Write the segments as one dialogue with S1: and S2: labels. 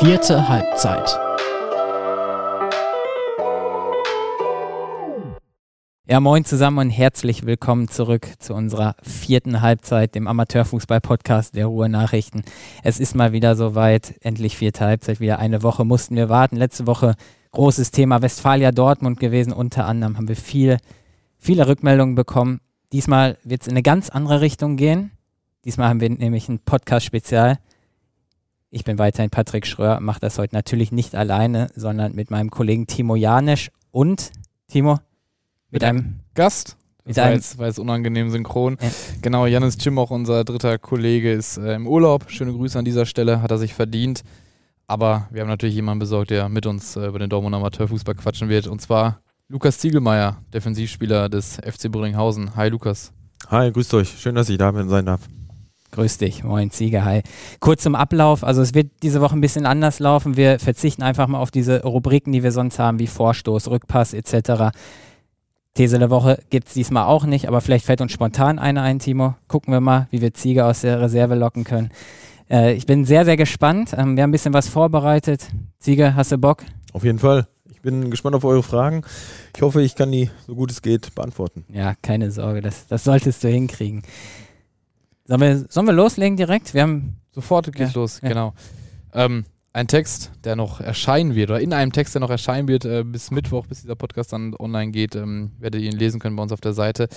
S1: Vierte Halbzeit.
S2: Ja, moin zusammen und herzlich willkommen zurück zu unserer vierten Halbzeit, dem Amateurfußball-Podcast der Ruhe Nachrichten. Es ist mal wieder soweit, endlich vierte Halbzeit, wieder eine Woche mussten wir warten. Letzte Woche großes Thema Westfalia Dortmund gewesen, unter anderem haben wir viel, viele Rückmeldungen bekommen. Diesmal wird es in eine ganz andere Richtung gehen. Diesmal haben wir nämlich ein Podcast-Spezial. Ich bin weiterhin Patrick Schröer, mache das heute natürlich nicht alleine, sondern mit meinem Kollegen Timo Janisch und Timo mit,
S3: mit einem Gast.
S2: Das
S3: war jetzt, war jetzt unangenehm synchron.
S2: Ja.
S3: Genau, Janis Cimoch, unser dritter Kollege, ist äh, im Urlaub. Schöne Grüße an dieser Stelle, hat er sich verdient. Aber wir haben natürlich jemanden besorgt, der mit uns äh, über den Dortmund Amateurfußball quatschen wird. Und zwar Lukas Ziegelmeier, Defensivspieler des FC Brünninghausen. Hi Lukas.
S4: Hi, grüßt euch. Schön, dass ich da bin, sein darf.
S2: Grüß dich, moin Sieger, hi. Kurz zum Ablauf, also es wird diese Woche ein bisschen anders laufen. Wir verzichten einfach mal auf diese Rubriken, die wir sonst haben, wie Vorstoß, Rückpass etc. These der Woche gibt es diesmal auch nicht, aber vielleicht fällt uns spontan eine ein, Timo. Gucken wir mal, wie wir Ziege aus der Reserve locken können. Äh, ich bin sehr, sehr gespannt. Ähm, wir haben ein bisschen was vorbereitet. Ziege, hast du Bock?
S4: Auf jeden Fall. Ich bin gespannt auf eure Fragen. Ich hoffe, ich kann die, so gut es geht, beantworten.
S2: Ja, keine Sorge, das, das solltest du hinkriegen. Sollen wir, sollen wir loslegen direkt? Wir haben.
S3: Sofort geht's
S2: Ja,
S3: los,
S2: ja.
S3: genau. Ähm, ein Text, der noch erscheinen wird, oder in einem Text, der noch erscheinen wird, äh, bis Mittwoch, bis dieser Podcast dann online geht, ähm, werdet ihr ihn lesen können bei uns auf der Seite.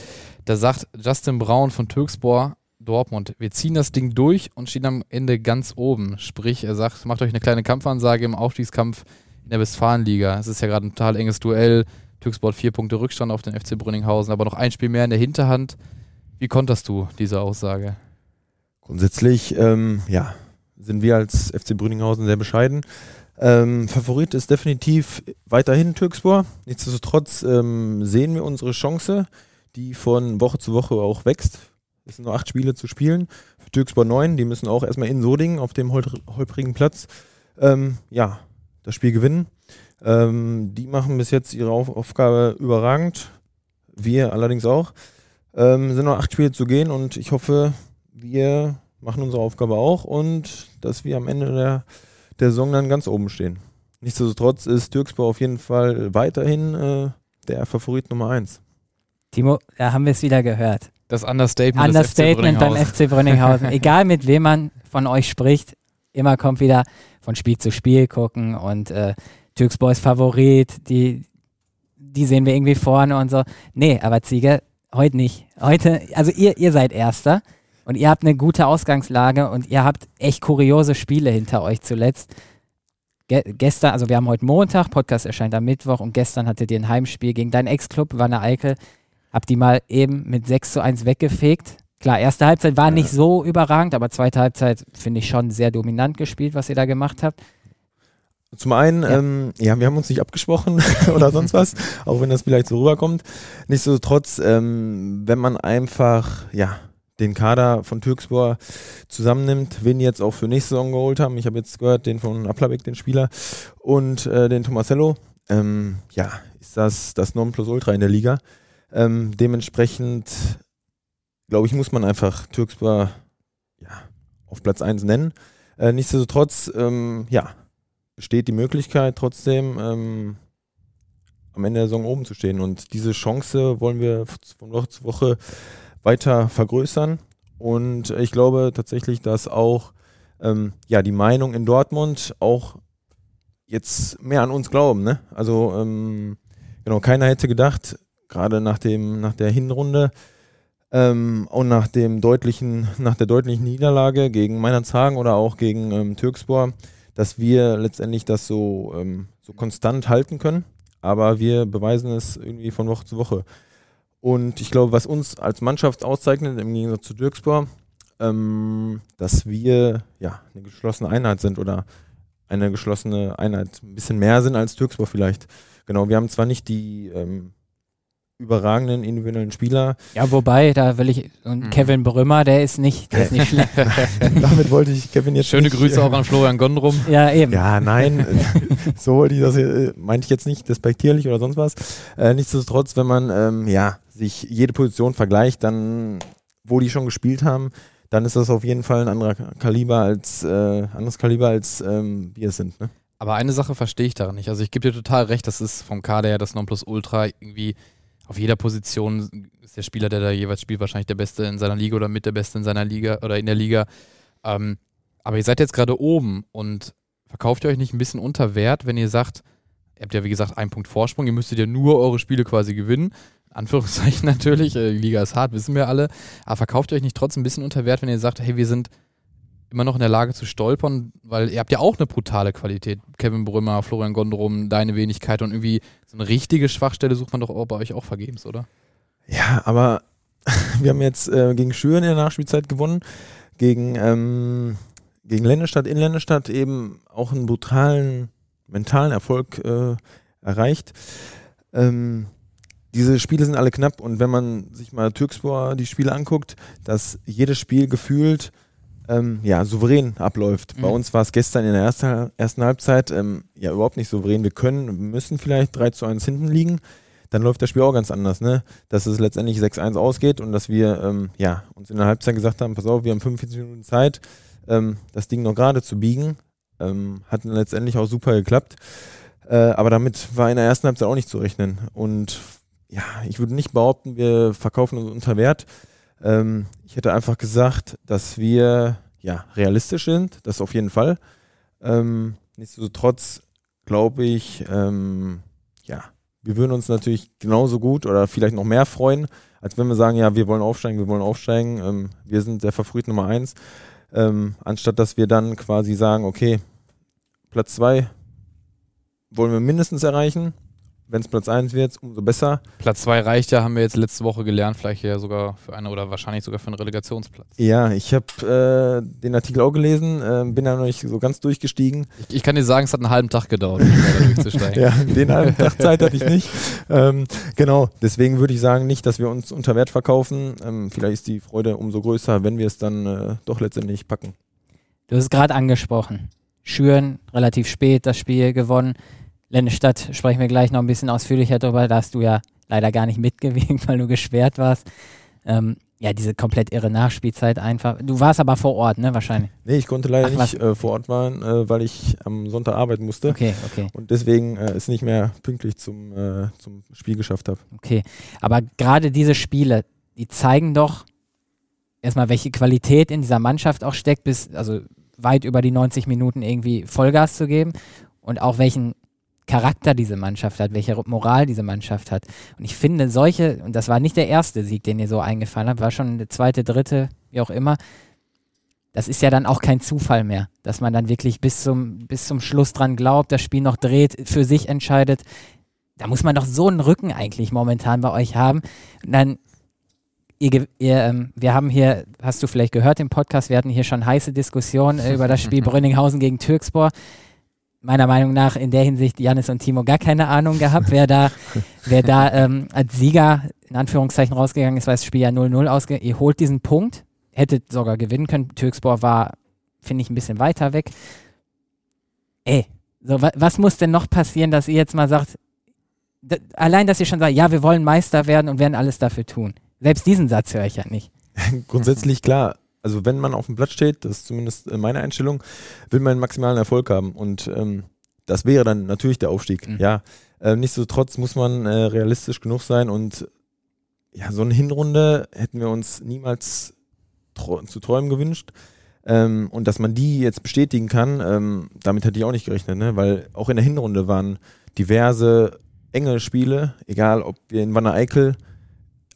S3: Da sagt Justin Braun von Türkspor Dortmund, wir ziehen das Ding durch und stehen am Ende ganz oben. Sprich, er sagt, macht euch eine kleine Kampfansage im Aufstiegskampf in der Westfalenliga. Es ist ja gerade ein total enges Duell. Türksport vier Punkte Rückstand auf den FC Brünninghausen, aber noch ein Spiel mehr in der Hinterhand. Wie konterst du diese Aussage?
S4: Grundsätzlich, ähm, ja, sind wir als FC Brüninghausen sehr bescheiden. Ähm, Favorit ist definitiv weiterhin Türkspor. Nichtsdestotrotz ähm, sehen wir unsere Chance, die von Woche zu Woche auch wächst. Es sind nur acht Spiele zu spielen. Für Türkspor neun, die müssen auch erstmal in Sodingen auf dem holpr- holprigen Platz ähm, ja, das Spiel gewinnen. Ähm, die machen bis jetzt ihre Auf Aufgabe überragend. Wir allerdings auch. Ähm, sind noch acht Spiele zu gehen und ich hoffe, wir machen unsere Aufgabe auch und dass wir am Ende der, der Saison dann ganz oben stehen. Nichtsdestotrotz ist Türkspor auf jeden Fall weiterhin äh, der Favorit Nummer eins.
S2: Timo, da haben wir es wieder gehört.
S3: Das Understatement,
S2: Understatement
S3: des FC
S2: beim. FC Brünninghausen. Egal mit wem man von euch spricht, immer kommt wieder von Spiel zu Spiel gucken und äh, Türkspor ist Favorit, die, die sehen wir irgendwie vorne und so. Nee, aber Ziege, heute nicht. Heute, also ihr, ihr seid Erster und ihr habt eine gute Ausgangslage und ihr habt echt kuriose Spiele hinter euch zuletzt. Ge gestern, also wir haben heute Montag, Podcast erscheint am Mittwoch und gestern hattet ihr ein Heimspiel gegen deinen Ex-Club, Wanne Eickel. Habt die mal eben mit 6 zu 1 weggefegt. Klar, erste Halbzeit war nicht so überragend, aber zweite Halbzeit finde ich schon sehr dominant gespielt, was ihr da gemacht habt.
S4: Zum einen,
S2: Ja.
S4: Ähm, ja, wir haben uns nicht abgesprochen oder sonst was, auch wenn das vielleicht so rüberkommt. Nichtsdestotrotz, ähm, wenn man einfach, ja, den Kader von Türkspor zusammennimmt, wen jetzt auch für nächste Saison geholt haben. Ich habe jetzt gehört, den von Aplabek, den Spieler, und äh, den Tomasello. Ähm, ja, ist das das Nonplusultra in der Liga. Ähm, dementsprechend, glaube ich, muss man einfach Türkspor ja, auf Platz 1 nennen. Äh, nichtsdestotrotz, ähm, ja, besteht die Möglichkeit trotzdem ähm, am Ende der Saison oben zu stehen. Und diese Chance wollen wir von Woche zu Woche weiter vergrößern. Und ich glaube tatsächlich, dass auch ähm, ja, die Meinung in Dortmund auch jetzt mehr an uns glauben. Ne? Also ähm, genau, keiner hätte gedacht, gerade nach nach der Hinrunde ähm, und nach dem deutlichen, nach der deutlichen Niederlage gegen Meinerzhagen oder auch gegen ähm, Türkspor, dass wir letztendlich das so, ähm, so konstant halten können. Aber wir beweisen es irgendwie von Woche zu Woche. Und ich glaube, was uns als Mannschaft auszeichnet, im Gegensatz zu Dirkspor, ähm, dass wir ja eine geschlossene Einheit sind oder eine geschlossene Einheit ein bisschen mehr sind als Türkspor vielleicht. Genau, wir haben zwar nicht die ähm, überragenden individuellen Spieler.
S2: Ja, wobei, da will ich, und
S3: Mhm.
S2: Kevin Brümmer, der ist nicht, der ist nicht schlecht.
S4: Damit wollte ich Kevin jetzt
S3: Schöne
S4: nicht,
S3: Grüße
S4: äh,
S3: auch an Florian Gondrum.
S2: Ja, eben.
S4: Ja, nein, so wollte ich das, äh, meinte ich jetzt nicht despektierlich oder sonst was. Äh, nichtsdestotrotz, wenn man ähm, ja, sich jede Position vergleicht, dann, wo die schon gespielt haben, dann ist das auf jeden Fall ein anderer Kaliber als äh, anderes Kaliber als ähm, wir es sind. Ne?
S3: Aber eine Sache verstehe ich daran nicht. Also ich gebe dir total recht, das ist vom Kader her das Nonplusultra irgendwie auf jeder Position ist der Spieler, der da jeweils spielt, wahrscheinlich der Beste in seiner Liga oder mit der Beste in seiner Liga oder in der Liga. Ähm, aber ihr seid jetzt gerade oben und verkauft ihr euch nicht ein bisschen unter Wert, wenn ihr sagt, ihr habt ja wie gesagt einen Punkt Vorsprung, ihr müsstet ja nur eure Spiele quasi gewinnen. Anführungszeichen natürlich, äh, die Liga ist hart, wissen wir alle. Aber verkauft ihr euch nicht trotzdem ein bisschen unter Wert, wenn ihr sagt, hey, wir sind immer noch in der Lage zu stolpern, weil ihr habt ja auch eine brutale Qualität. Kevin Brümmer, Florian Gondrum, deine Wenigkeit und irgendwie so eine richtige Schwachstelle sucht man doch auch bei euch auch vergebens, oder?
S4: Ja, aber wir haben jetzt äh, gegen Schüren in der Nachspielzeit gewonnen, gegen, ähm, gegen Ländestadt, in Ländestadt eben auch einen brutalen mentalen Erfolg äh, erreicht. Ähm, diese Spiele sind alle knapp und wenn man sich mal Türkspor die Spiele anguckt, dass jedes Spiel gefühlt ähm, ja, souverän abläuft. Mhm. Bei uns war es gestern in der ersten, ersten Halbzeit ähm, ja überhaupt nicht souverän. Wir können, müssen vielleicht 3 zu 1 hinten liegen. Dann läuft das Spiel auch ganz anders, ne? Dass es letztendlich 6-1 ausgeht und dass wir ähm, ja, uns in der Halbzeit gesagt haben, pass auf, wir haben 45 Minuten Zeit, ähm, das Ding noch gerade zu biegen. Ähm, hat letztendlich auch super geklappt. Äh, aber damit war in der ersten Halbzeit auch nicht zu rechnen. Und ja, ich würde nicht behaupten, wir verkaufen uns unter Wert. Ähm, ich hätte einfach gesagt, dass wir ja realistisch sind, das auf jeden Fall. Ähm, nichtsdestotrotz glaube ich, ähm, ja, wir würden uns natürlich genauso gut oder vielleicht noch mehr freuen, als wenn wir sagen, ja, wir wollen aufsteigen, wir wollen aufsteigen, ähm, wir sind der Favorit Nummer eins, ähm, anstatt dass wir dann quasi sagen, okay, Platz zwei wollen wir mindestens erreichen, wenn es Platz 1 wird, umso besser.
S3: Platz 2 reicht ja, haben wir jetzt letzte Woche gelernt, vielleicht ja sogar für eine oder wahrscheinlich sogar für einen Relegationsplatz.
S4: Ja, ich habe äh, den Artikel auch gelesen, äh, bin da noch nicht so ganz durchgestiegen.
S3: Ich, ich, kann dir sagen, es hat einen halben Tag gedauert, um da durchzusteigen.
S4: ja, den halben Tag Zeit hatte ich nicht. Ähm, genau, deswegen würde ich sagen, nicht, dass wir uns unter Wert verkaufen. Ähm, vielleicht ist die Freude umso größer, wenn wir es dann äh, doch letztendlich packen.
S2: Du hast es gerade angesprochen. Schüren relativ spät das Spiel gewonnen. Lennestadt sprechen wir gleich noch ein bisschen ausführlicher darüber. Da hast du ja leider gar nicht mitgewegt, weil du geschwert warst. Ähm, ja, diese komplett irre Nachspielzeit einfach. Du warst aber vor Ort, ne, wahrscheinlich?
S4: Nee, ich konnte leider Ach, nicht äh, vor Ort waren, äh, weil ich am Sonntag arbeiten musste.
S2: Okay, okay.
S4: Und deswegen äh, es nicht mehr pünktlich zum, äh, zum Spiel geschafft habe.
S2: Okay, aber gerade diese Spiele, die zeigen doch erstmal, welche Qualität in dieser Mannschaft auch steckt, bis, also weit über die 90 Minuten irgendwie Vollgas zu geben und auch welchen Charakter diese Mannschaft hat, welche Moral diese Mannschaft hat. Und ich finde, solche, und das war nicht der erste Sieg, den ihr so eingefallen habt, war schon der zweite, dritte, wie auch immer. Das ist ja dann auch kein Zufall mehr, dass man dann wirklich bis zum, bis zum Schluss dran glaubt, das Spiel noch dreht, für sich entscheidet. Da muss man doch so einen Rücken eigentlich momentan bei euch haben. Und dann Ihr, ihr, ähm, wir haben hier, hast du vielleicht gehört im Podcast, wir hatten hier schon heiße Diskussionen äh, über das Spiel Brünninghausen gegen Türkspor meiner Meinung nach in der Hinsicht Janis und Timo gar keine Ahnung gehabt, wer da, wer da ähm, als Sieger in Anführungszeichen rausgegangen ist, weil das Spiel ja 0-0 ausgeht. Ihr holt diesen Punkt, hättet sogar gewinnen können. Türkspor war, finde ich, ein bisschen weiter weg. Ey, so, wa was muss denn noch passieren, dass ihr jetzt mal sagt, allein, dass ihr schon sagt, ja, wir wollen Meister werden und werden alles dafür tun. Selbst diesen Satz höre ich ja nicht.
S4: Grundsätzlich klar, also wenn man auf dem Platz steht, das ist zumindest meine Einstellung, will man maximalen Erfolg haben. Und ähm, das wäre dann natürlich der Aufstieg. Mhm. Ja, äh, nichtsdestotrotz muss man äh, realistisch genug sein und ja, so eine Hinrunde hätten wir uns niemals zu träumen gewünscht. Ähm, und dass man die jetzt bestätigen kann, ähm, damit hätte ich auch nicht gerechnet, ne? weil auch in der Hinrunde waren diverse enge Spiele, egal ob wir in Wanne Eickel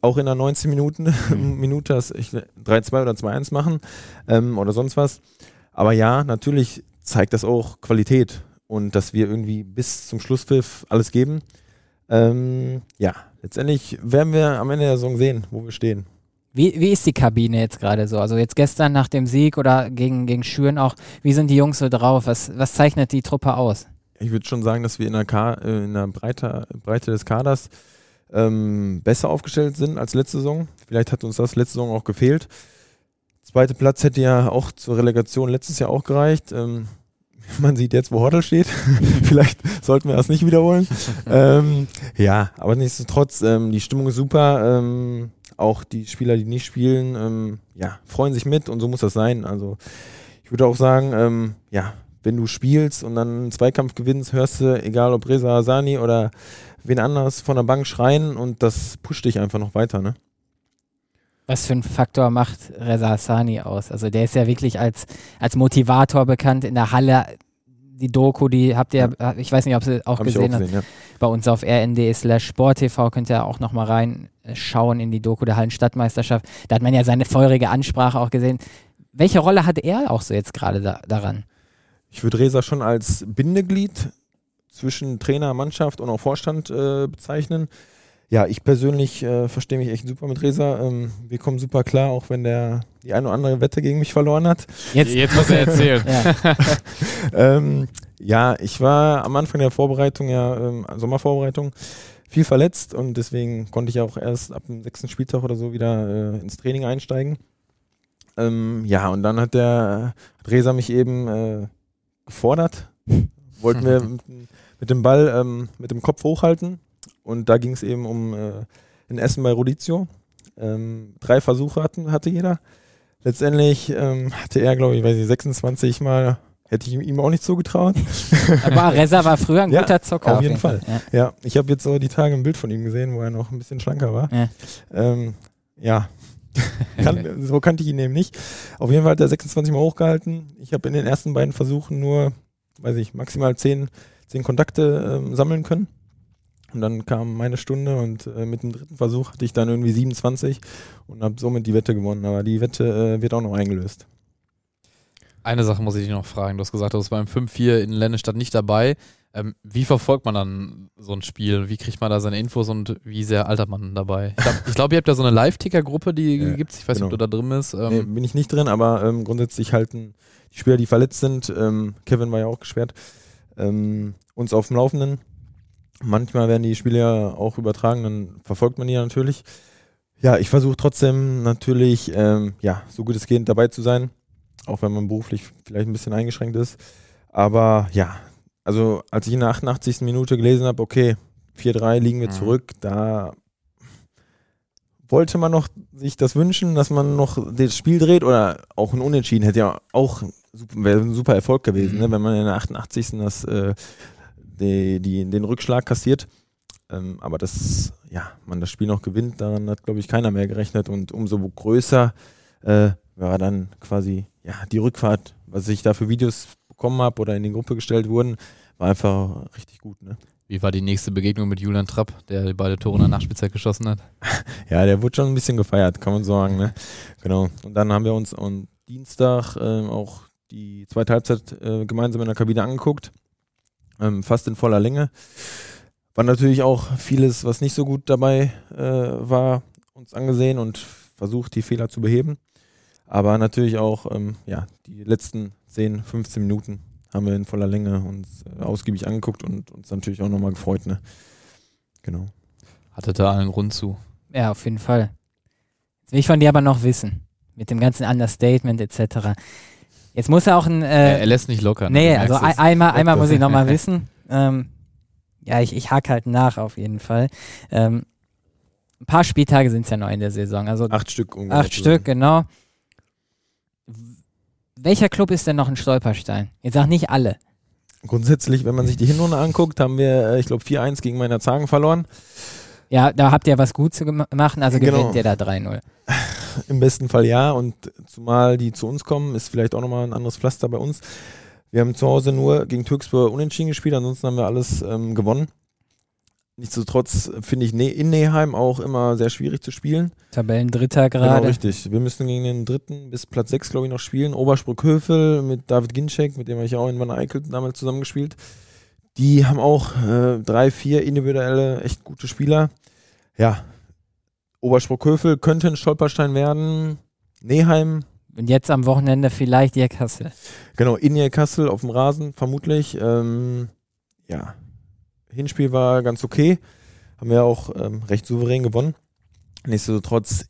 S4: auch in der 19 Minuten mhm. Minute das 3-2 oder 2-1 machen ähm, oder sonst was. Aber ja, natürlich zeigt das auch Qualität und dass wir irgendwie bis zum Schlusspfiff alles geben. Ähm, ja, letztendlich werden wir am Ende der Saison sehen, wo wir stehen.
S2: Wie, wie ist die Kabine jetzt gerade so? Also jetzt gestern nach dem Sieg oder gegen, gegen Schüren auch, wie sind die Jungs so drauf? Was, was zeichnet die Truppe aus?
S4: Ich würde schon sagen, dass wir in der, Ka äh, in der Breite, Breite des Kaders ähm, besser aufgestellt sind als letzte Saison. Vielleicht hat uns das letzte Saison auch gefehlt. Zweiter Platz hätte ja auch zur Relegation letztes Jahr auch gereicht. Ähm, man sieht jetzt, wo Hortel steht. Vielleicht sollten wir das nicht wiederholen. ähm, ja, aber nichtsdestotrotz, ähm, die Stimmung ist super. Ähm, auch die Spieler, die nicht spielen, ähm, ja, freuen sich mit und so muss das sein. Also ich würde auch sagen, ähm, ja, wenn du spielst und dann einen Zweikampf gewinnst, hörst du, egal ob Reza Asani oder wen anders von der Bank schreien und das pusht dich einfach noch weiter, ne?
S2: Was für ein Faktor macht Reza Hassani aus? Also der ist ja wirklich als, als Motivator bekannt in der Halle. Die Doku, die habt ihr, ich weiß nicht, ob sie auch
S4: Hab
S2: gesehen
S4: auch
S2: habt,
S4: gesehen, ja.
S2: bei uns auf rnd slash sporttv könnt ihr auch nochmal reinschauen in die Doku der Hallenstadtmeisterschaft. Da hat man ja seine feurige Ansprache auch gesehen. Welche Rolle hat er auch so jetzt gerade da, daran?
S4: Ich würde Reza schon als Bindeglied zwischen Trainer, Mannschaft und auch Vorstand äh, bezeichnen. Ja, ich persönlich äh, verstehe mich echt super mit Reza. Ähm, wir kommen super klar, auch wenn der die eine oder andere Wette gegen mich verloren hat.
S2: Jetzt,
S3: Jetzt muss er erzählen.
S2: ja.
S4: ähm, ja, ich war am Anfang der Vorbereitung, ja, ähm, Sommervorbereitung, viel verletzt und deswegen konnte ich auch erst ab dem sechsten Spieltag oder so wieder äh, ins Training einsteigen. Ähm, ja, und dann hat der hat Reza mich eben äh, gefordert. Wollten wir mit, mit dem Ball ähm, mit dem Kopf hochhalten. Und da ging es eben um äh, ein Essen bei Rodizio. Ähm, drei Versuche hatten, hatte jeder. Letztendlich ähm, hatte er, glaube ich, weiß nicht, 26 Mal, hätte ich ihm auch nicht zugetraut.
S2: Aber Reza war früher ein
S4: Ja,
S2: guter Zocker.
S4: auf jeden Fall.
S2: Ja.
S4: Ja, ich habe jetzt so die Tage ein Bild von ihm gesehen, wo er noch ein bisschen schlanker war.
S2: Ja.
S4: Ähm, ja. Kann, so kannte ich ihn eben nicht. Auf jeden Fall hat er 26 Mal hochgehalten. Ich habe in den ersten beiden Versuchen nur, weiß ich, maximal 10, 10 Kontakte ähm, sammeln können. Und dann kam meine Stunde und äh, mit dem dritten Versuch hatte ich dann irgendwie 27 und habe somit die Wette gewonnen. Aber die Wette äh, wird auch noch eingelöst.
S3: Eine Sache muss ich dich noch fragen. Du hast gesagt, du warst beim 5-4 in Lennestadt nicht dabei. Ähm, wie verfolgt man dann so ein Spiel? Wie kriegt man da seine Infos und wie sehr altert man dabei? Ich glaube, glaub, ihr habt ja so eine Live-Ticker-Gruppe, die
S4: Ja,
S3: gibt's. Ich weiß nicht, ob
S4: genau.
S3: du da drin bist. Ähm,
S4: Nee, bin ich nicht drin, aber ähm, grundsätzlich halten die Spieler, die verletzt sind, ähm, Kevin war ja auch gesperrt, ähm, uns auf dem Laufenden. Manchmal werden die Spiele ja auch übertragen, dann verfolgt man die ja natürlich. Ja, ich versuche trotzdem natürlich, ähm, ja, so gut es geht dabei zu sein, auch wenn man beruflich vielleicht ein bisschen eingeschränkt ist. Aber ja, also als ich in der 88. Minute gelesen habe, okay, 4-3 liegen wir
S3: Mhm.
S4: zurück, da wollte man noch sich das wünschen, dass man noch das Spiel dreht oder auch ein Unentschieden hätte ja auch super, wäre ein super Erfolg gewesen,
S3: Mhm.
S4: ne, wenn man in der 88. Das, äh, die, die, den Rückschlag kassiert. Ähm, aber dass ja, man das Spiel noch gewinnt, daran hat, glaube ich, keiner mehr gerechnet. Und umso größer äh, war dann quasi ja, die Rückfahrt, was ich da für Videos bekommen habe oder in die Gruppe gestellt wurden, war einfach richtig gut. Ne?
S3: wie war die nächste Begegnung mit Julian Trapp, der beide Tore in der Nachspielzeit geschossen hat?
S4: Ja, der wurde schon ein bisschen gefeiert, kann man sagen. Ne? Genau. Und dann haben wir uns am Dienstag ähm, auch die zweite Halbzeit äh, gemeinsam in der Kabine angeguckt. Ähm, fast in voller Länge. War natürlich auch vieles, was nicht so gut dabei äh, war, uns angesehen und versucht, die Fehler zu beheben. Aber natürlich auch, ähm, ja, die letzten 10, 15 Minuten haben wir in voller Länge uns äh, ausgiebig angeguckt und uns natürlich auch nochmal gefreut. Ne? Genau.
S3: Hatte da allen Grund zu.
S2: Ja, auf jeden Fall. Jetzt will ich von dir aber noch wissen, mit dem ganzen Understatement etc. Jetzt muss er auch ein.
S3: er,
S2: Äh,
S3: er lässt nicht locker. ne?
S2: nee, also ein, einmal, einmal muss ich nochmal wissen. Ähm, ja, ich, ich hake halt nach auf jeden Fall. Ähm, ein paar Spieltage sind es ja noch in der Saison. Also
S4: Acht Stück ungefähr.
S2: acht Stück, genau. Welcher Club ist denn noch ein Stolperstein? Jetzt sag nicht alle.
S4: Grundsätzlich, wenn man sich die Hinrunde anguckt, haben wir, äh, ich glaube, 4-1 gegen meiner Zagen verloren.
S2: Ja, da habt ihr was gut zu machen, also
S4: Genau.
S2: gewinnt ihr da 3-0.
S4: Im besten Fall ja. Und zumal die zu uns kommen, ist vielleicht auch nochmal ein anderes Pflaster bei uns. Wir haben zu Hause nur gegen Türkspur unentschieden gespielt, ansonsten haben wir alles ähm, gewonnen. Nichtsdestotrotz finde ich Ne- in Neheim auch immer sehr schwierig zu spielen.
S2: Tabellendritter
S4: Genau,
S2: gerade.
S4: richtig. Wir müssen gegen den dritten bis Platz 6, glaube ich, noch spielen. Obersbruck-Hövel mit David Ginczek, mit dem habe ich auch in Van Eyck damals zusammengespielt. Die haben auch äh, drei, vier individuelle, echt gute Spieler. Ja, Obersbruck-Hövel könnte ein Stolperstein werden. Neheim,
S2: Und jetzt am Wochenende vielleicht ihr Kassel.
S4: genau, Inje Kassel auf dem Rasen, vermutlich. Ähm, ja, Hinspiel war ganz okay. Haben wir auch ähm, recht souverän gewonnen. Nichtsdestotrotz,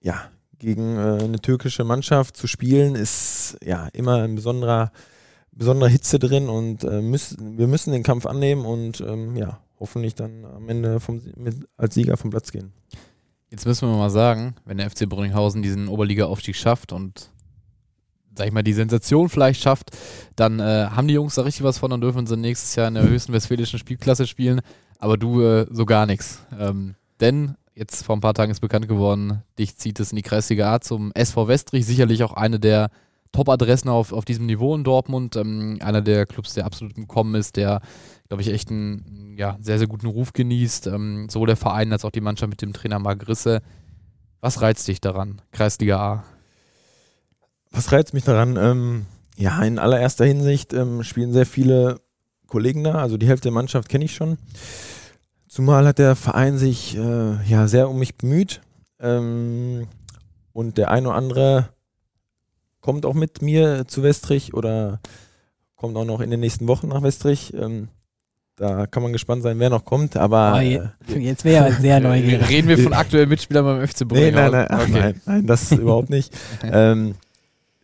S4: ja, gegen äh, eine türkische Mannschaft zu spielen, ist ja immer ein besonderer, besonderer Hitze drin und äh, müssen, wir müssen den Kampf annehmen und ähm, ja, hoffentlich dann am Ende vom, mit, als Sieger vom Platz gehen.
S3: Jetzt müssen wir mal sagen, wenn der FC Brünninghausen diesen Oberliga-Aufstieg schafft und sag ich mal, die Sensation vielleicht schafft, dann äh, haben die Jungs da richtig was von und dürfen sie nächstes Jahr in der höchsten westfälischen Spielklasse spielen, aber du äh, so gar nichts. Ähm, denn jetzt vor ein paar Tagen ist bekannt geworden, dich zieht es in die Kreisliga A zum SV Westrich, sicherlich auch eine der Top-Adressen auf, auf diesem Niveau in Dortmund, ähm, einer der Clubs, der absolut im Kommen ist, der glaube ich, echt einen ja, sehr, sehr guten Ruf genießt. Ähm, sowohl der Verein als auch die Mannschaft mit dem Trainer Marc Risse. Was reizt dich daran, Kreisliga A?
S4: Was reizt mich daran? Ähm, ja, in allererster Hinsicht ähm, spielen sehr viele Kollegen da, also die Hälfte der Mannschaft kenne ich schon. Zumal hat der Verein sich äh, ja sehr um mich bemüht ähm, und der eine oder andere kommt auch mit mir zu Westrich oder kommt auch noch in den nächsten Wochen nach Westrich. Ähm, da kann man gespannt sein, wer noch kommt, aber.
S2: Oh, je, äh, jetzt wäre er sehr neugierig.
S3: Reden wir von aktuellen Mitspielern beim FC
S4: nee, nein, nein, okay. nein, nein, das überhaupt nicht. ähm,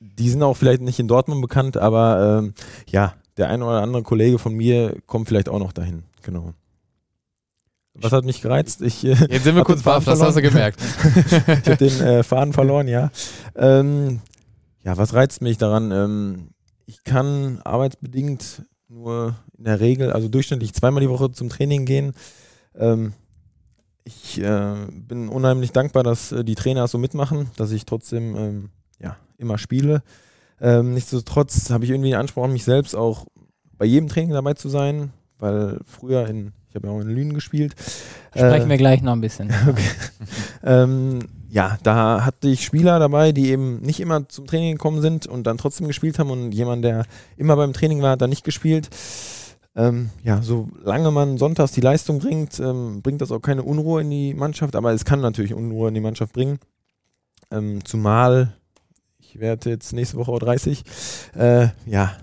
S4: die sind auch vielleicht nicht in Dortmund bekannt, aber ähm, ja, der ein oder andere Kollege von mir kommt vielleicht auch noch dahin. Genau. Was hat mich gereizt? Ich,
S3: äh, Jetzt sind wir kurz baff, das hast du gemerkt.
S4: ich habe den äh, Faden verloren, ja. Ähm, ja, was reizt mich daran? Ähm, ich kann arbeitsbedingt nur in der Regel, also durchschnittlich zweimal die Woche zum Training gehen. Ähm, ich äh, bin unheimlich dankbar, dass äh, die Trainer so mitmachen, dass ich trotzdem ähm, ja, immer spiele. Ähm, nichtsdestotrotz habe ich irgendwie den Anspruch an mich selbst auch bei jedem Training dabei zu sein, weil früher in, ich habe ja auch in Lünen gespielt.
S2: Sprechen äh, wir gleich noch ein bisschen.
S4: Okay. ähm, ja, da hatte ich Spieler dabei, die eben nicht immer zum Training gekommen sind und dann trotzdem gespielt haben und jemand, der immer beim Training war, hat dann nicht gespielt. Ähm, ja, solange man sonntags die Leistung bringt, ähm, bringt das auch keine Unruhe in die Mannschaft, aber es kann natürlich Unruhe in die Mannschaft bringen. Ähm, zumal, ich werde jetzt nächste Woche 30, äh, ja,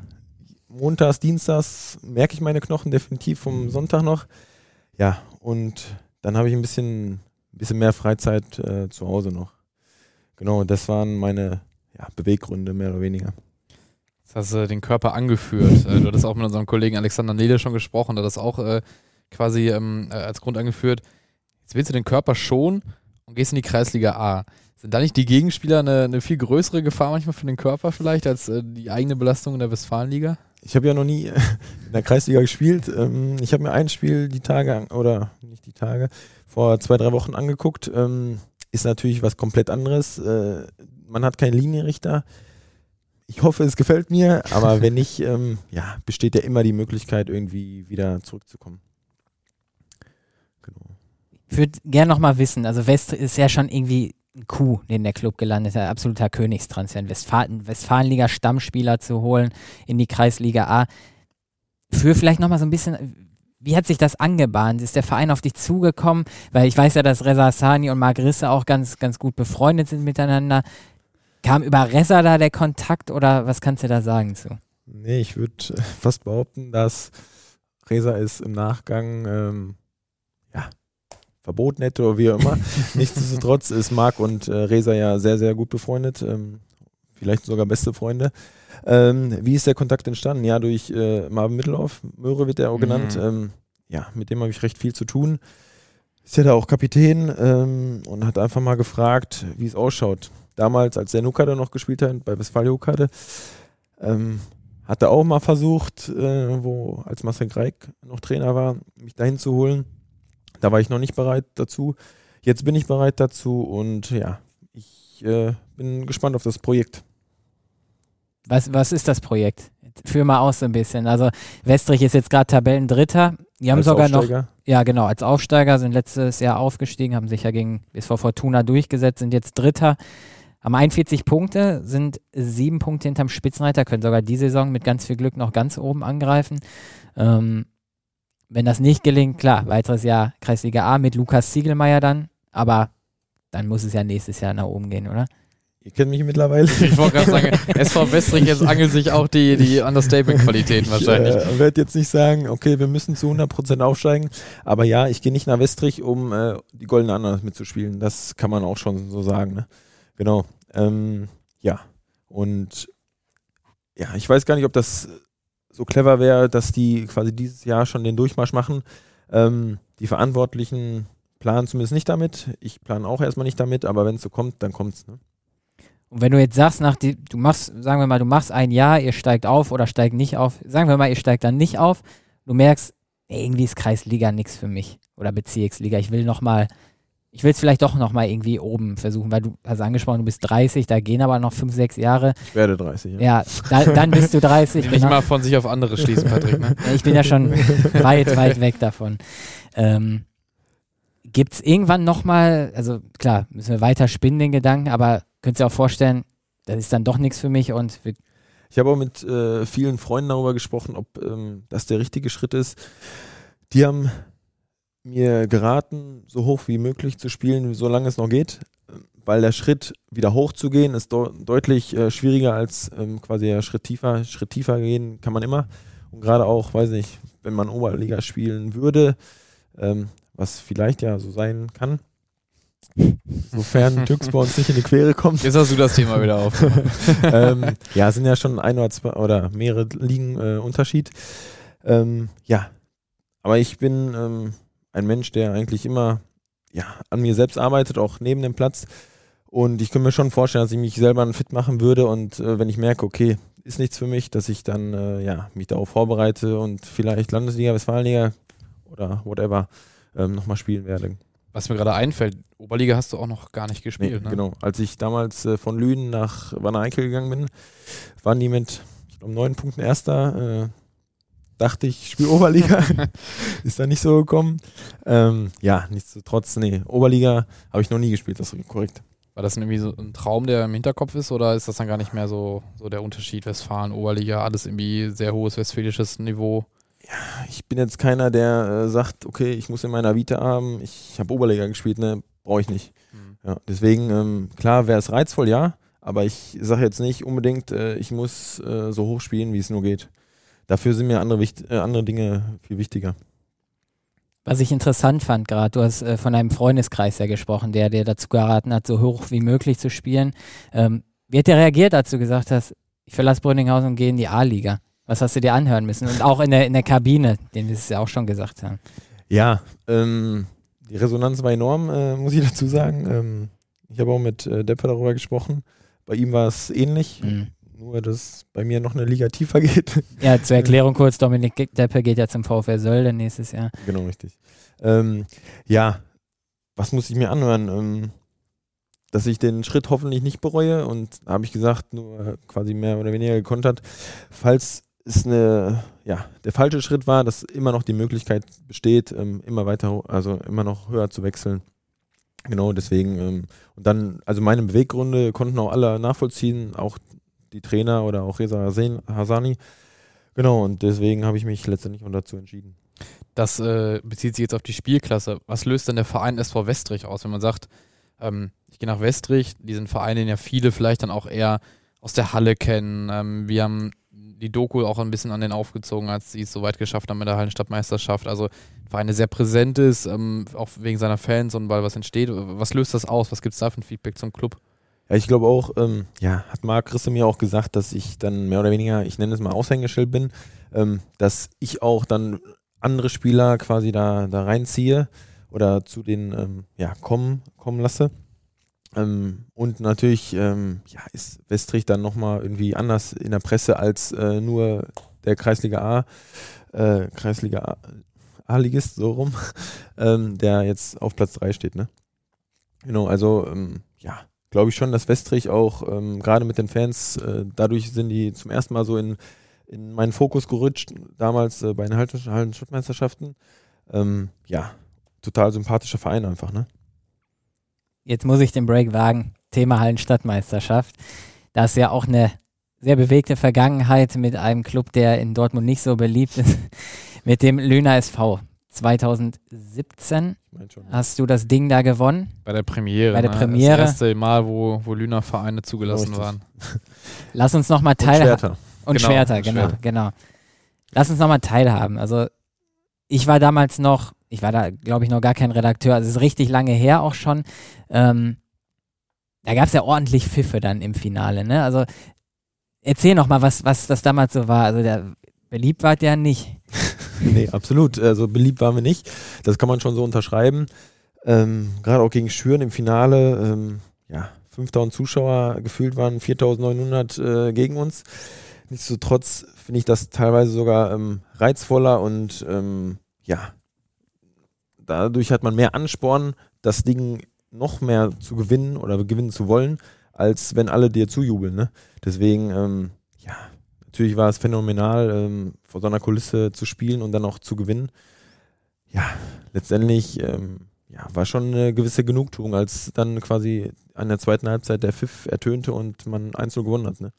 S4: montags, dienstags merke ich meine Knochen definitiv vom Sonntag noch. Ja, und dann habe ich ein bisschen bisschen mehr Freizeit äh, zu Hause noch. Genau, das waren meine ja, Beweggründe, mehr oder weniger.
S3: Das hast du den Körper angeführt. Äh, du hattest auch mit unserem Kollegen Alexander Nede schon gesprochen, der das auch äh, quasi ähm, äh, als Grund angeführt. Jetzt willst du den Körper schon und gehst in die Kreisliga A. Sind da nicht die Gegenspieler eine, eine viel größere Gefahr manchmal für den Körper vielleicht als äh, die eigene Belastung in der Westfalenliga?
S4: Ich habe ja noch nie in der Kreisliga gespielt. Ähm, ich habe mir ein Spiel die Tage, oder nicht die Tage, vor zwei, drei Wochen angeguckt. Ähm, ist natürlich was komplett anderes. Äh, man hat keinen Linienrichter. Ich hoffe, es gefällt mir, aber wenn nicht, ähm, ja, besteht ja immer die Möglichkeit, irgendwie wieder zurückzukommen.
S2: Genau. Ich würde gerne nochmal wissen, also West ist ja schon irgendwie ein Coup, den der Club gelandet hat, absoluter Königstransfer, einen Westfalen, Westfalenliga Stammspieler zu holen in die Kreisliga A. Für vielleicht nochmal so ein bisschen, wie hat sich das angebahnt? Ist der Verein auf dich zugekommen? Weil ich weiß ja, dass Reza Sani und Marc Risse auch ganz, ganz gut befreundet sind miteinander. Kam über Reza da der Kontakt oder was kannst du da sagen zu?
S4: Nee, ich würde fast behaupten, dass Reza ist im Nachgang ähm, verboten hätte oder wie auch immer. Nichtsdestotrotz ist Marc und äh, Reza ja sehr, sehr gut befreundet. Ähm, vielleicht sogar beste Freunde. Ähm, wie ist der Kontakt entstanden? Ja, durch äh, Marvin Mittelhoff, Möhre wird er auch mhm. genannt. Ähm, ja, mit dem habe ich recht viel zu tun. Ist ja da auch Kapitän ähm, und hat einfach mal gefragt, wie es ausschaut. Damals, als der Nukade noch gespielt hat, bei Westfalia Nukade, ähm, hat er auch mal versucht, äh, wo als Marcel Greig noch Trainer war, mich dahin zu holen. Da war ich noch nicht bereit dazu. Jetzt bin ich bereit dazu und ja, ich äh, bin gespannt auf das Projekt.
S2: Was, was ist das Projekt? Führ mal aus so ein bisschen. Also Westrich ist jetzt gerade Tabellendritter. Die haben als sogar Aufsteiger. noch, ja genau, als Aufsteiger sind letztes Jahr aufgestiegen, haben sich ja gegen SV Fortuna durchgesetzt, sind jetzt Dritter, haben 41 Punkte, sind sieben Punkte hinterm Spitzenreiter, können sogar die Saison mit ganz viel Glück noch ganz oben angreifen. Ähm, wenn das nicht gelingt, klar, weiteres Jahr Kreisliga A mit Lukas Ziegelmeier dann, aber dann muss es ja nächstes Jahr nach oben gehen, oder?
S4: Ihr kennt mich mittlerweile.
S3: Ich wollte gerade sagen, SV Westrich, jetzt angelt sich auch die, die Understatement-Qualitäten wahrscheinlich.
S4: Ich äh, werde jetzt nicht sagen, okay, wir müssen zu 100% aufsteigen, aber ja, ich gehe nicht nach Westrich, um äh, die Goldene Ananas mitzuspielen. Das kann man auch schon so sagen. Ne? Genau. Ähm, ja, und ja, ich weiß gar nicht, ob das so clever wäre, dass die quasi dieses Jahr schon den Durchmarsch machen. Ähm, die Verantwortlichen planen zumindest nicht damit. Ich plane auch erstmal nicht damit, aber wenn es so kommt, dann kommt es. Ne?
S2: Und wenn du jetzt sagst, nach die, du machst, sagen wir mal, du machst ein Jahr, ihr steigt auf oder steigt nicht auf, sagen wir mal, ihr steigt dann nicht auf, du merkst, irgendwie ist Kreisliga nichts für mich oder Bezirksliga, ich will nochmal, ich will es vielleicht doch nochmal irgendwie oben versuchen, weil du hast angesprochen, du bist 30, da gehen aber noch 5, 6 Jahre.
S4: Ich werde 30, ja.
S2: Ja, da, dann bist du 30.
S3: Nicht mal von sich auf andere schließen, Patrick. Ne?
S2: Ich bin ja schon weit, weit weg davon. Ähm, Gibt es irgendwann nochmal, also klar, müssen wir weiter spinnen den Gedanken, aber könnt ihr auch vorstellen, das ist dann doch nichts für mich und wir
S4: Ich habe auch mit äh, vielen Freunden darüber gesprochen, ob ähm, das der richtige Schritt ist. Die haben mir geraten, so hoch wie möglich zu spielen, solange es noch geht, weil der Schritt wieder hoch zu gehen ist de deutlich äh, schwieriger als ähm, quasi der Schritt tiefer. Schritt tiefer gehen kann man immer. Und gerade auch, weiß nicht, wenn man Oberliga spielen würde, ähm, was vielleicht ja so sein kann, sofern Türks bei uns nicht in die Quere kommt.
S3: Jetzt hast du das Thema wieder auf.
S4: ähm, ja, es sind ja schon ein oder zwei oder mehrere Ligen äh, Unterschied. Ähm, ja, aber ich bin ähm, ein Mensch, der eigentlich immer ja, an mir selbst arbeitet, auch neben dem Platz. Und ich könnte mir schon vorstellen, dass ich mich selber fit machen würde und äh, wenn ich merke, okay, ist nichts für mich, dass ich dann äh, ja, mich darauf vorbereite und vielleicht Landesliga, Westfalenliga oder whatever ähm, nochmal spielen werde.
S3: Was mir gerade einfällt, Oberliga hast du auch noch gar nicht gespielt,
S4: Nee,
S3: ne?
S4: Genau. Als ich damals äh, von Lünen nach Wanne-Eickel gegangen bin, waren die mit ich glaub, neun Punkten Erster. Dachte ich, ich spiele Oberliga. ist dann nicht so gekommen. Ähm, ja, nichtsdestotrotz, nee, Oberliga habe ich noch nie gespielt, das ist korrekt.
S3: War das irgendwie so ein Traum, der im Hinterkopf ist oder ist das dann gar nicht mehr so, so der Unterschied Westfalen, Oberliga, alles irgendwie sehr hohes westfälisches Niveau?
S4: Ich bin jetzt keiner, der äh, sagt, okay, ich muss in meiner Vita haben, ich habe Oberliga gespielt, ne, brauche ich nicht.
S3: Hm.
S4: Ja, deswegen, ähm, klar, wäre es reizvoll, ja, aber ich sage jetzt nicht unbedingt, äh, ich muss äh, so hoch spielen, wie es nur geht. Dafür sind mir andere, äh, andere Dinge viel wichtiger.
S2: Was ich interessant fand gerade, du hast äh, von einem Freundeskreis ja gesprochen, der dir dazu geraten hat, so hoch wie möglich zu spielen. Ähm, wie hat der reagiert, als du gesagt hast, ich verlasse Brünninghausen und gehe in die A-Liga? Was hast du dir anhören müssen? Und auch in der, in der Kabine, den wir es ja auch schon gesagt haben.
S4: Ja, ähm, die Resonanz war enorm, äh, muss ich dazu sagen. Ähm, ich habe auch mit äh, Depper darüber gesprochen. Bei ihm war es ähnlich,
S2: Mhm.
S4: Nur dass bei mir noch eine Liga tiefer geht.
S2: Ja, zur Erklärung kurz, Dominik Deppe geht ja zum VfR Sölde nächstes Jahr.
S4: genau, richtig. Ähm, ja, was muss ich mir anhören? Ähm, dass ich den Schritt hoffentlich nicht bereue und habe ich gesagt, nur quasi mehr oder weniger gekontert, falls es eine, ja, der falsche Schritt war, dass immer noch die Möglichkeit besteht, ähm, immer weiter, also immer noch höher zu wechseln. Genau, deswegen, ähm, und dann, also meine Beweggründe konnten auch alle nachvollziehen, auch die Trainer oder auch Reza Hasani. Genau, und deswegen habe ich mich letztendlich auch dazu entschieden.
S3: Das äh, bezieht sich jetzt auf die Spielklasse. Was löst denn der Verein SV Westrich aus, wenn man sagt, ähm, ich gehe nach Westrich, diesen Verein, den ja viele vielleicht dann auch eher aus der Halle kennen. Ähm, wir haben die Doku auch ein bisschen an den aufgezogen, als sie es so weit geschafft haben mit der Hallenstadtmeisterschaft. Also ein Verein, der sehr präsent ist, ähm, auch wegen seiner Fans und weil was entsteht. Was löst das aus? Was gibt es da für ein Feedback zum Club?
S4: Ja, ich glaube auch, ähm, ja, hat Marc Risse mir auch gesagt, dass ich dann mehr oder weniger, ich nenne es mal Aushängeschild bin, ähm, dass ich auch dann andere Spieler quasi da, da reinziehe oder zu den ähm, ja, kommen, kommen lasse. Ähm, und natürlich ähm, ja, ist Westrich dann nochmal irgendwie anders in der Presse als äh, nur der Kreisliga A, äh, Kreisliga A-Ligist, so rum, ähm, der jetzt auf Platz 3 steht, ne? Genau, also ähm, ja, glaube ich schon, dass Westrich auch ähm, gerade mit den Fans, äh, dadurch sind die zum ersten Mal so in, in meinen Fokus gerutscht, damals äh, bei den Hallen- Hallenstadtmeisterschaften. Ähm, ja, total sympathischer Verein einfach, ne?
S2: Jetzt muss ich den Break wagen. Thema Hallenstadtmeisterschaft. Da ist ja auch eine sehr bewegte Vergangenheit mit einem Club, der in Dortmund nicht so beliebt ist, mit dem Lüner SV. 2017
S4: Ich mein schon.
S2: hast du das Ding da gewonnen.
S3: Bei der Premiere.
S2: Bei der
S3: ne?
S2: Premiere.
S3: Das erste Mal, wo, wo Lüner Vereine zugelassen
S4: Richtig.
S3: waren.
S2: Lass uns nochmal
S4: Und
S2: teilhaben.
S4: Schwerter.
S2: Und
S3: Genau,
S2: Schwerter,
S3: und
S2: genau,
S3: Schwerter.
S2: genau. Lass uns nochmal teilhaben. Also ich war damals noch, ich war da, glaube ich, noch gar kein Redakteur, also es ist richtig lange her auch schon. Ähm, da gab es ja ordentlich Pfiffe dann im Finale, ne? Also erzähl noch mal, was, was das damals so war. Also der beliebt war der nicht.
S4: Nee, absolut. Also beliebt waren wir nicht. Das kann man schon so unterschreiben. Ähm, Gerade auch gegen Schüren im Finale, ähm, ja, 5000 Zuschauer, gefühlt waren 4900 äh, gegen uns. Nichtsdestotrotz finde ich das teilweise sogar ähm, reizvoller und ähm, ja, dadurch hat man mehr Ansporn, das Ding noch mehr zu gewinnen oder gewinnen zu wollen, als wenn alle dir zujubeln. Ne? Deswegen, ähm, natürlich war es phänomenal, ähm, vor so einer Kulisse zu spielen und dann auch zu gewinnen. Ja, letztendlich ähm, ja, war schon eine gewisse Genugtuung, als dann quasi an der zweiten Halbzeit der Pfiff ertönte und man 1 gewonnen hat. Ne?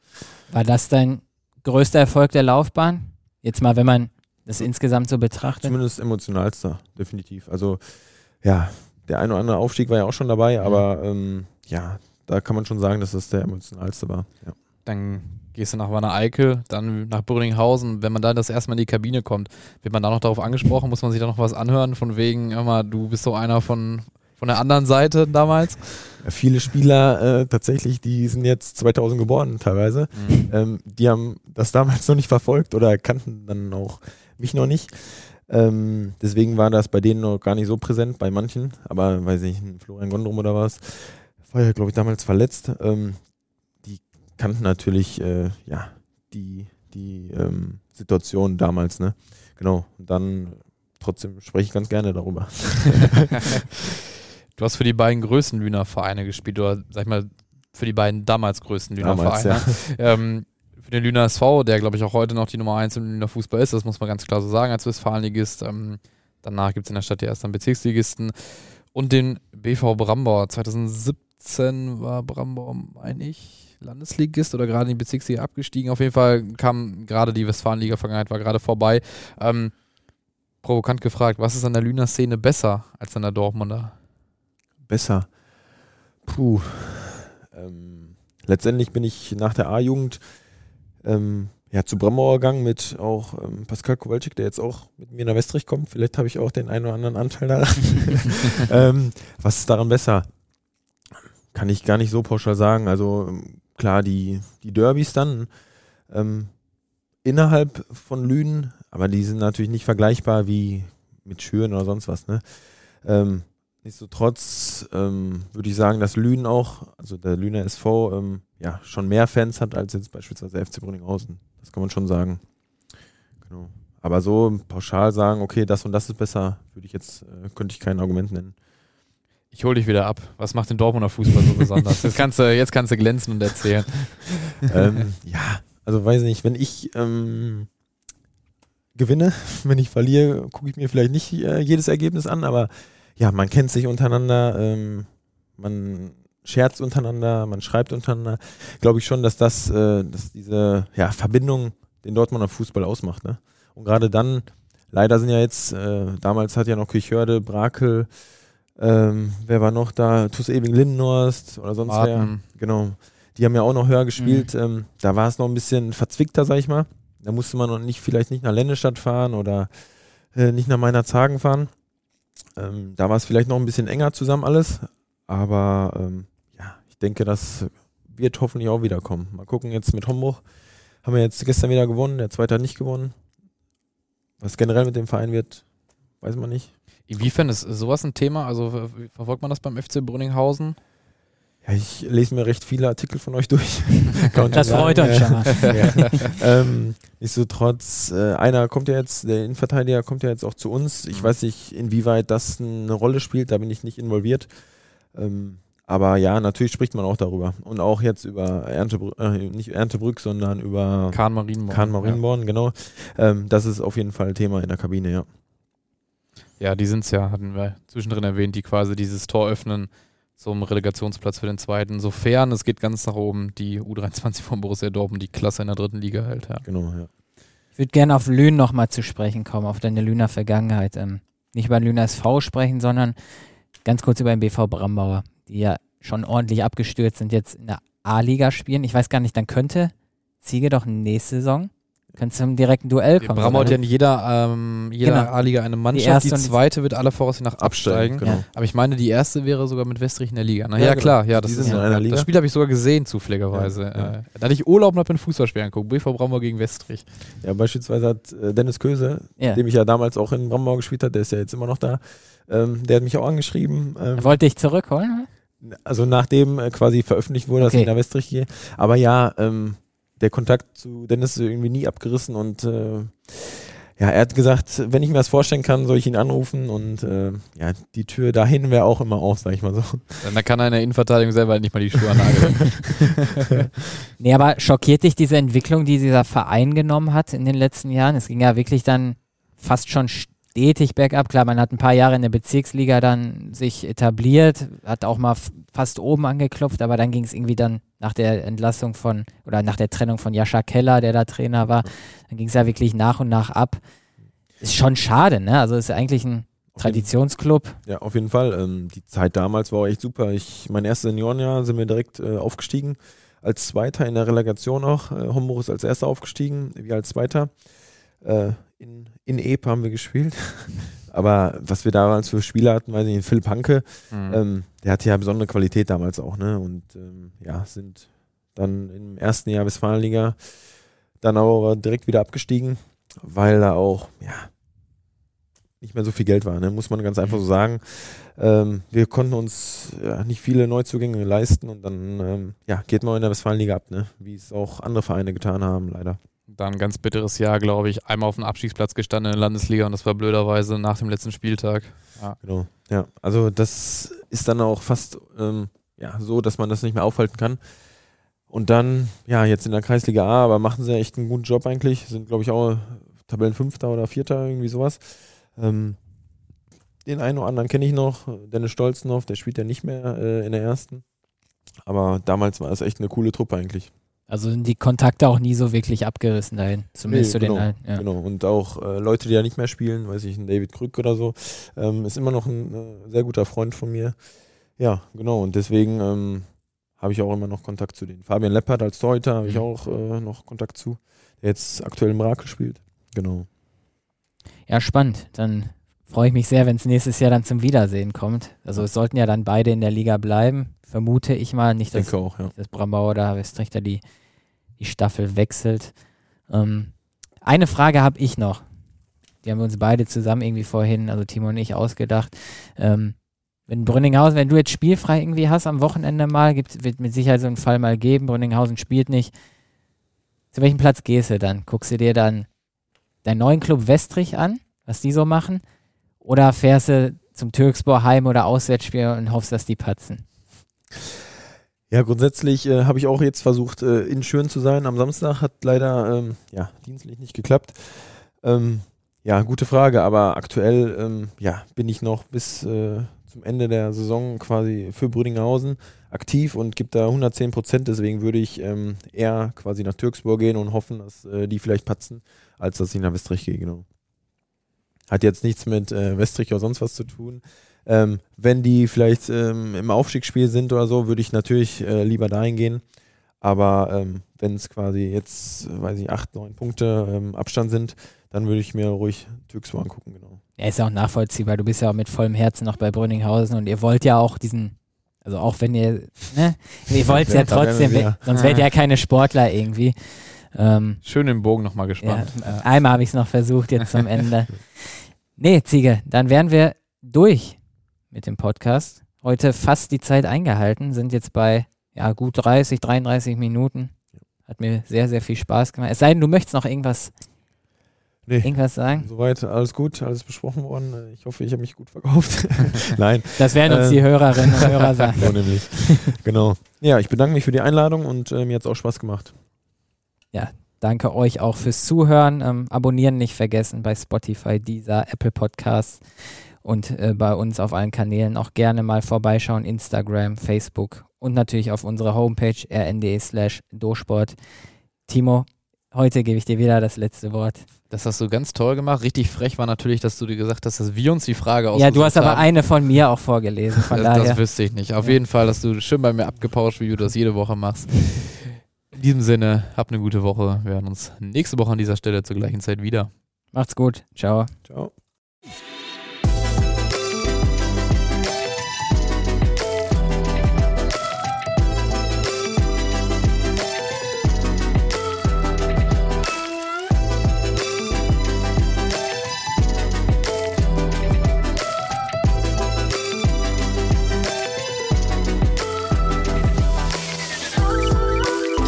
S2: War das dein größter Erfolg der Laufbahn? Jetzt mal, wenn man das insgesamt so betrachtet.
S4: Zumindest emotionalster, definitiv. Also ja, der ein oder andere Aufstieg war ja auch schon dabei, mhm. aber ähm, ja, da kann man schon sagen, dass das der emotionalste war. Ja.
S3: Dann gehst du nach Wanne Eickel, dann nach Brünninghausen. Wenn man da das erste Mal in die Kabine kommt, wird man da noch darauf angesprochen, muss man sich da noch was anhören, von wegen, immer, du bist so einer von, von der anderen Seite damals?
S4: Viele Spieler äh, tatsächlich, die sind jetzt 2000 geboren teilweise, mhm. ähm, die haben das damals noch nicht verfolgt oder kannten dann auch mich noch nicht. Ähm, deswegen war das bei denen noch gar nicht so präsent, bei manchen, aber weiß ich, Florian Gondrum oder was, war ja, glaube ich, damals verletzt. Ähm, kannten natürlich, äh, ja, die, die ähm, Situation damals, ne? Genau. Und dann trotzdem spreche ich ganz gerne darüber.
S3: du hast für die beiden größten Lüner Vereine gespielt, oder sag ich mal, für die beiden damals größten Lüner Vereine. Ja. Ähm, für den Lüner SV, der glaube ich auch heute noch die Nummer 1 im Lüner Fußball ist, das muss man ganz klar so sagen als Westfalenligist. Ähm, danach gibt es in der Stadt ja erst dann Bezirksligisten. Und den BV Brambauer. 2017 war Brambauer, meine ich, Landesligist oder gerade in die Bezirksliga abgestiegen. Auf jeden Fall kam gerade die Westfalenliga-Vergangenheit, war gerade vorbei. Ähm, provokant gefragt, was ist an der Lüner Szene besser als an der Dortmunder?
S4: Besser. Puh. Ähm, letztendlich bin ich nach der A-Jugend ähm, ja, zu Brammauer gegangen mit auch ähm, Pascal Kowalczyk, der jetzt auch mit mir nach Westrich kommt. Vielleicht habe ich auch den einen oder anderen Anteil daran. ähm, was ist daran besser? Kann ich gar nicht so pauschal sagen. Also ähm, klar, die, die Derbys dann ähm, innerhalb von Lünen, aber die sind natürlich nicht vergleichbar wie mit Schüren oder sonst was. Ne? Ähm, Nichtsdestotrotz ähm, würde ich sagen, dass Lünen auch, also der Lüner SV, ähm, ja, schon mehr Fans hat als jetzt beispielsweise FC Brünninghausen. Das kann man schon sagen. Genau. Aber so pauschal sagen, okay, das und das ist besser, würde ich jetzt, äh, könnte ich kein Argument nennen.
S3: Ich hole dich wieder ab. Was macht den Dortmunder Fußball so besonders? Jetzt kannst du, jetzt kannst du glänzen und erzählen.
S4: ähm, ja, also weiß nicht, wenn ich ähm, gewinne, wenn ich verliere, gucke ich mir vielleicht nicht äh, jedes Ergebnis an, aber ja, man kennt sich untereinander, ähm, man scherzt untereinander, man schreibt untereinander. Glaube ich schon, dass das, äh, dass diese ja, Verbindung den Dortmunder Fußball ausmacht. Ne? Und gerade dann, leider sind ja jetzt, äh, damals hat ja noch Kirchhörde, Brakel, ähm, wer war noch da? Tus Ewing Lindenhorst oder sonst Arten. wer. Genau. Die haben ja auch noch höher gespielt. Mhm. Ähm, da war es noch ein bisschen verzwickter, sag ich mal. Da musste man noch nicht, vielleicht nicht nach Lennestadt fahren oder äh, nicht nach meiner Zagen fahren. Ähm, da war es vielleicht noch ein bisschen enger zusammen alles, aber ähm, ja, ich denke, das wird hoffentlich auch wiederkommen. Mal gucken, jetzt mit Homburg haben wir jetzt gestern wieder gewonnen, der zweite hat nicht gewonnen. Was generell mit dem Verein wird, weiß man nicht.
S3: Inwiefern ist sowas ein Thema? Also verfolgt man das beim FC Brünninghausen?
S4: Ja, ich lese mir recht viele Artikel von euch durch.
S2: das freut uns schon.
S4: ja. ähm, nichtsdestotrotz, äh, einer kommt ja jetzt, der Innenverteidiger kommt ja jetzt auch zu uns. Ich mhm. weiß nicht, inwieweit das eine Rolle spielt, da bin ich nicht involviert. Ähm, aber ja, natürlich spricht man auch darüber. Und auch jetzt über Erntebrück, äh, nicht Erntebrück, sondern über
S3: Kahn Marienborn.
S4: Kahn Marienborn, ja. genau. Ähm, das ist auf jeden Fall Thema in der Kabine, ja.
S3: Ja, die sind es ja, hatten wir zwischendrin erwähnt, die quasi dieses Tor öffnen zum Relegationsplatz für den zweiten, sofern es geht ganz nach oben, die U23 von Borussia Dortmund, die Klasse in der dritten Liga halt. Ja.
S4: Genau, ja.
S2: Ich würde gerne auf Lünen nochmal zu sprechen kommen, auf deine Lüner Vergangenheit. Ähm, nicht über Lüner SV sprechen, sondern ganz kurz über den BV Brambauer, die ja schon ordentlich abgestürzt sind, jetzt in der A-Liga spielen. Ich weiß gar nicht, dann könnte Ziege doch nächste Saison Kannst zum direkten Duell kommen.
S3: Bramau hat ja in jeder, ähm, jeder
S2: Genau.
S3: A-Liga eine Mannschaft.
S2: erste
S3: Die,
S2: und die-
S3: zweite wird aller Voraussicht nach absteigen.
S4: Genau.
S2: Ja.
S3: Aber ich meine, die erste wäre sogar mit Westrich in der Liga. Na,
S4: Ja,
S3: ja,
S4: genau.
S3: klar. Ja, das,
S4: Die
S3: ist,
S4: sind in einer Liga.
S3: das Spiel habe ich sogar gesehen, zufälligerweise.
S4: Ja, ja.
S3: Äh, da hatte ich Urlaub und habe ein Fußballspiel angeguckt. BV Bramau gegen Westrich.
S4: Ja, beispielsweise hat äh, Dennis Köse,
S2: Ja.
S4: dem ich ja damals auch in Brambau gespielt habe, der ist ja jetzt immer noch da, ähm, der hat mich auch angeschrieben. Ähm,
S2: wollte dich zurückholen?
S4: also nachdem äh, quasi veröffentlicht wurde, dass
S2: Okay.
S4: ich nach Westrich gehe. Aber ja, ähm, der Kontakt zu Dennis ist irgendwie nie abgerissen und äh, ja, er hat gesagt, wenn ich mir das vorstellen kann, soll ich ihn anrufen und äh, ja, die Tür dahin wäre auch immer auf, sag ich mal so.
S3: Dann da kann einer Innenverteidigung selber halt nicht mal die Schuhe annageln.
S2: Nee, aber schockiert dich diese Entwicklung, die dieser Verein genommen hat in den letzten Jahren? Es ging ja wirklich dann fast schon stetig bergab. Klar, man hat ein paar Jahre in der Bezirksliga dann sich etabliert, hat auch mal fast oben angeklopft, aber dann ging es irgendwie dann nach der Entlassung von oder nach der Trennung von Jascha Keller, der da Trainer war, dann ging es ja wirklich nach und nach ab. Ist schon schade, ne? Also ist eigentlich ein Traditionsclub.
S4: Ja, auf jeden Fall. Ähm, die Zeit damals war auch echt super. Ich, mein erstes Seniorenjahr sind wir direkt äh, aufgestiegen. Als Zweiter in der Relegation auch. Äh, Homburg ist als Erster aufgestiegen, wir als Zweiter. Äh, in, in Epe haben wir gespielt. Aber was wir damals für Spieler hatten, weiß ich nicht, Philipp Hanke,
S3: Mhm.
S4: ähm, der hatte ja besondere Qualität damals auch, ne? Und ähm, ja, sind dann im ersten Jahr Westfalenliga dann aber direkt wieder abgestiegen, weil da auch, ja, nicht mehr so viel Geld war, ne? muss man ganz einfach so sagen. Ähm, wir konnten uns ja, nicht viele Neuzugänge leisten und dann ähm, ja, geht man in der Westfalenliga ab, ne? wie es auch andere Vereine getan haben, leider.
S3: Dann ein ganz bitteres Jahr, glaube ich. Einmal auf dem Abstiegsplatz gestanden in der Landesliga und das war blöderweise nach dem letzten Spieltag.
S4: Genau. Ja, also das ist dann auch fast ähm, ja, so, dass man das nicht mehr aufhalten kann. Und dann, ja, jetzt in der Kreisliga A, aber machen sie echt einen guten Job eigentlich. Sind, glaube ich, auch Tabellenfünfter oder Vierter, irgendwie sowas. Ähm, den einen oder anderen kenne ich noch, Dennis Stolzenhoff, der spielt ja nicht mehr äh, in der ersten. Aber damals war es echt eine coole Truppe eigentlich.
S2: Also sind die Kontakte auch nie so wirklich abgerissen dahin. Zumindest zu
S4: Nee,
S2: den
S4: genau,
S2: alten. Ja.
S4: Genau. Und auch äh, Leute, die da nicht mehr spielen, weiß ich, ein David Krück oder so, ähm, ist immer noch ein äh, sehr guter Freund von mir. Ja, genau. Und deswegen ähm, habe ich auch immer noch Kontakt zu denen. Fabian Leppert als Torhüter habe ich
S2: Mhm.
S4: auch äh, noch Kontakt zu, der jetzt aktuell im Rakel spielt. Genau.
S2: Ja, spannend. Dann freue ich mich sehr, wenn es nächstes Jahr dann zum Wiedersehen kommt. Also es sollten ja dann beide in der Liga bleiben, vermute ich mal. Nicht,
S4: Ich
S2: dass,
S4: auch, ja.
S2: dass Brambauer oder Westrichter die, die Staffel wechselt. Ähm, eine Frage habe ich noch. Die haben wir uns beide zusammen irgendwie vorhin, also Timo und ich, ausgedacht. Ähm, wenn Brünninghausen, wenn du jetzt spielfrei irgendwie hast am Wochenende mal, gibt, wird mit Sicherheit so einen Fall mal geben, Brünninghausen spielt nicht. Zu welchem Platz gehst du dann? Guckst du dir dann deinen neuen Club Westrich an, was die so machen? Oder fährst du zum Türkspor Heim- oder Auswärtsspiel und hoffst, dass die patzen?
S4: Ja, grundsätzlich äh, habe ich auch jetzt versucht, äh, in Schön zu sein. Am Samstag hat leider ähm, ja, dienstlich nicht geklappt. Ähm, ja, gute Frage, aber aktuell ähm, ja, bin ich noch bis äh, zum Ende der Saison quasi für Brüdinghausen aktiv und gebe da 110 Prozent. Deswegen würde ich ähm, eher quasi nach Türksburg gehen und hoffen, dass äh, die vielleicht patzen, als dass ich nach Westrich gehe, genau. Hat jetzt nichts mit äh, Westrich oder sonst was zu tun. Ähm, wenn die vielleicht ähm, im Aufstiegsspiel sind oder so, würde ich natürlich äh, lieber dahin gehen. Aber ähm, wenn es quasi jetzt, äh, weiß ich, acht, neun Punkte ähm, Abstand sind, dann würde ich mir ruhig Türksburg angucken, genau.
S2: Ja, ist ja auch nachvollziehbar. Du bist ja auch mit vollem Herzen noch bei Brünninghausen und ihr wollt ja auch diesen, also auch wenn ihr, ne, ihr wollt ja
S4: Ja,
S2: trotzdem,
S4: wir
S2: sonst wärt ihr ja keine Sportler irgendwie. Ähm,
S3: Schön den Bogen nochmal
S2: ja,
S3: gespannt.
S2: einmal habe ich es noch versucht, jetzt zum Ende. Nee, Ziege, dann wären wir durch mit dem Podcast. Heute fast die Zeit eingehalten, sind jetzt bei ja, gut 30, 33 Minuten. Hat mir sehr, sehr viel Spaß gemacht. Es sei denn, du möchtest noch irgendwas,
S4: Nee.
S2: irgendwas sagen.
S4: Soweit alles gut, alles besprochen worden. Ich hoffe, ich habe mich gut verkauft. Nein,
S2: Das werden uns
S4: Äh,
S2: die Hörerinnen und Hörer sagen.
S4: so nämlich. genau. Ja, ich bedanke mich für die Einladung und äh, mir hat es auch Spaß gemacht.
S2: Danke euch auch fürs Zuhören. Ähm, abonnieren nicht vergessen bei Spotify, Deezer, Apple Podcasts und äh, bei uns auf allen Kanälen auch gerne mal vorbeischauen. Instagram, Facebook und natürlich auf unserer Homepage rnd slash dosport. Timo, heute gebe ich dir wieder das letzte Wort.
S3: Das hast du ganz toll gemacht. Richtig frech war natürlich, dass du dir gesagt hast, dass wir uns die Frage
S2: Ja, du hast aber
S3: haben.
S2: eine von mir auch vorgelesen. Von
S3: das, das
S2: daher.
S3: wüsste ich nicht. Auf
S2: Ja.
S3: jeden Fall hast du schön bei mir abgepauscht, wie du das jede Woche machst. In diesem Sinne, habt eine gute Woche. Wir hören uns nächste Woche an dieser Stelle zur gleichen Zeit wieder.
S2: Macht's gut. Ciao.
S4: Ciao.